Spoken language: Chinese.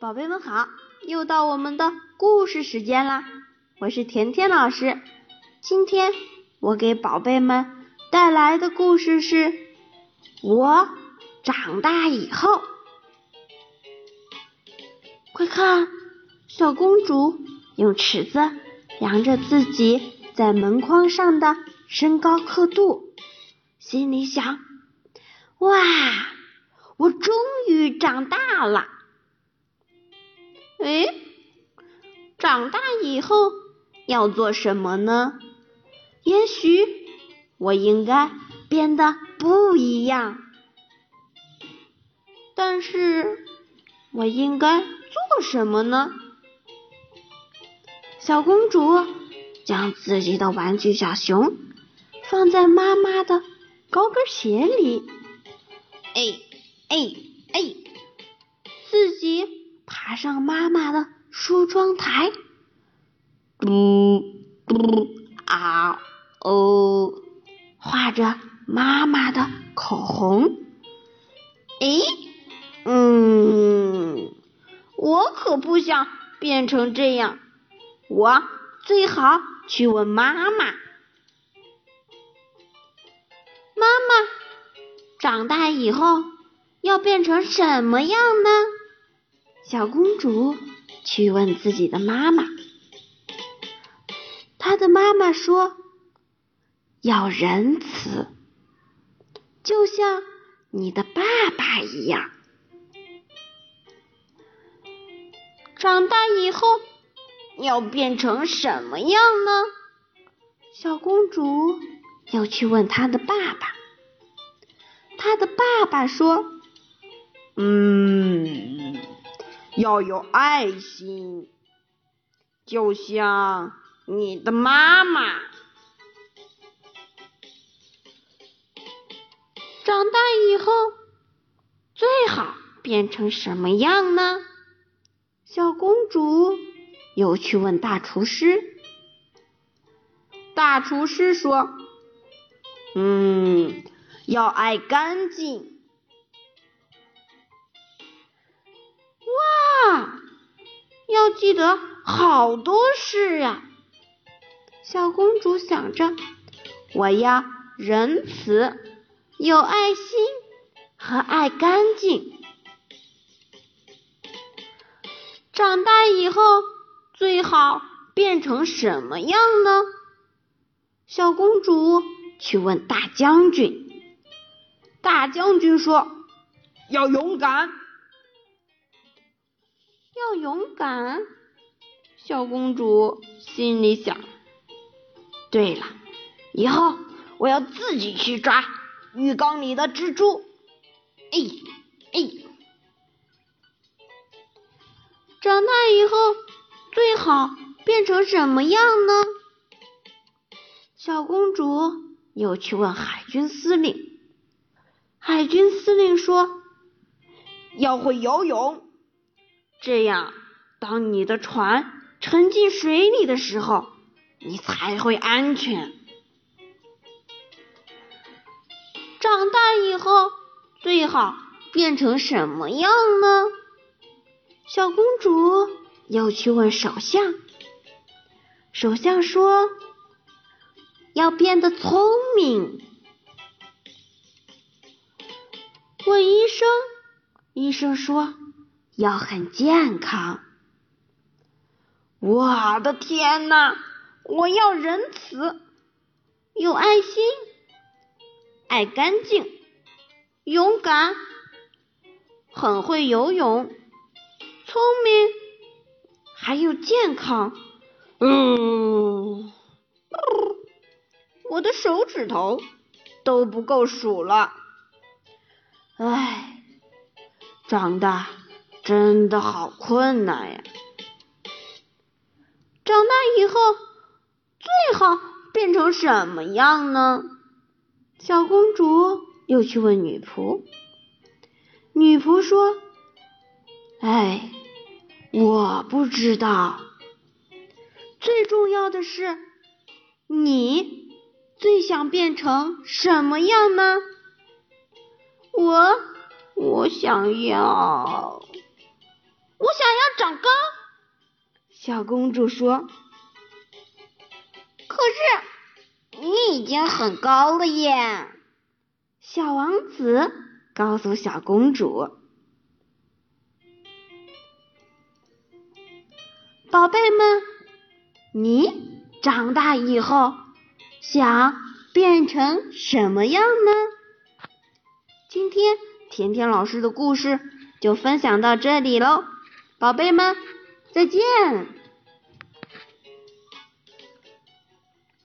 宝贝们好，又到我们的故事时间啦！我是甜甜老师，今天我给宝贝们带来的故事是《我长大以后》。快看，小公主用尺子量着自己在门框上的身高刻度，心里想：哇，我终于长大了！哎，长大以后要做什么呢？也许我应该变得不一样，但是我应该做什么呢？小公主将自己的玩具小熊放在妈妈的高跟鞋里，哎哎哎，自己。爬上妈妈的梳妆台，嘟嘟啊哦，画着妈妈的口红。诶，嗯，我可不想变成这样，我最好去问妈妈。妈妈，长大以后要变成什么样呢？小公主去问自己的妈妈，她的妈妈说：“要仁慈，就像你的爸爸一样。长大以后要变成什么样呢？”小公主又去问她的爸爸，她的爸爸说：“嗯。”要有爱心，就像你的妈妈。长大以后最好变成什么样呢？小公主又去问大厨师。大厨师说：“嗯，要爱干净。”哇要记得好多事呀！小公主想着，我要仁慈、有爱心和爱干净。长大以后最好变成什么样呢？小公主去问大将军。大将军说：“要勇敢。”要勇敢，小公主心里想。对了，以后我要自己去抓浴缸里的蜘蛛。哎哎，长大以后最好变成什么样呢？小公主又去问海军司令。海军司令说：“要会游泳。”这样，当你的船沉进水里的时候，你才会安全。长大以后最好变成什么样呢？小公主又去问首相。首相说：“要变得聪明。”问医生，医生说。要很健康，我的天呐！我要仁慈，有爱心，爱干净，勇敢，很会游泳，聪明，还有健康。嗯，我的手指头都不够数了。唉，长大。真的好困难呀！长大以后最好变成什么样呢？小公主又去问女仆，女仆说：“哎，我不知道。最重要的是，你最想变成什么样呢？”我，我想要。我想要长高。小公主说：“可是你已经很高了耶。”小王子告诉小公主：“宝贝们，你长大以后想变成什么样呢？”今天甜甜老师的故事就分享到这里喽，宝贝们。再见。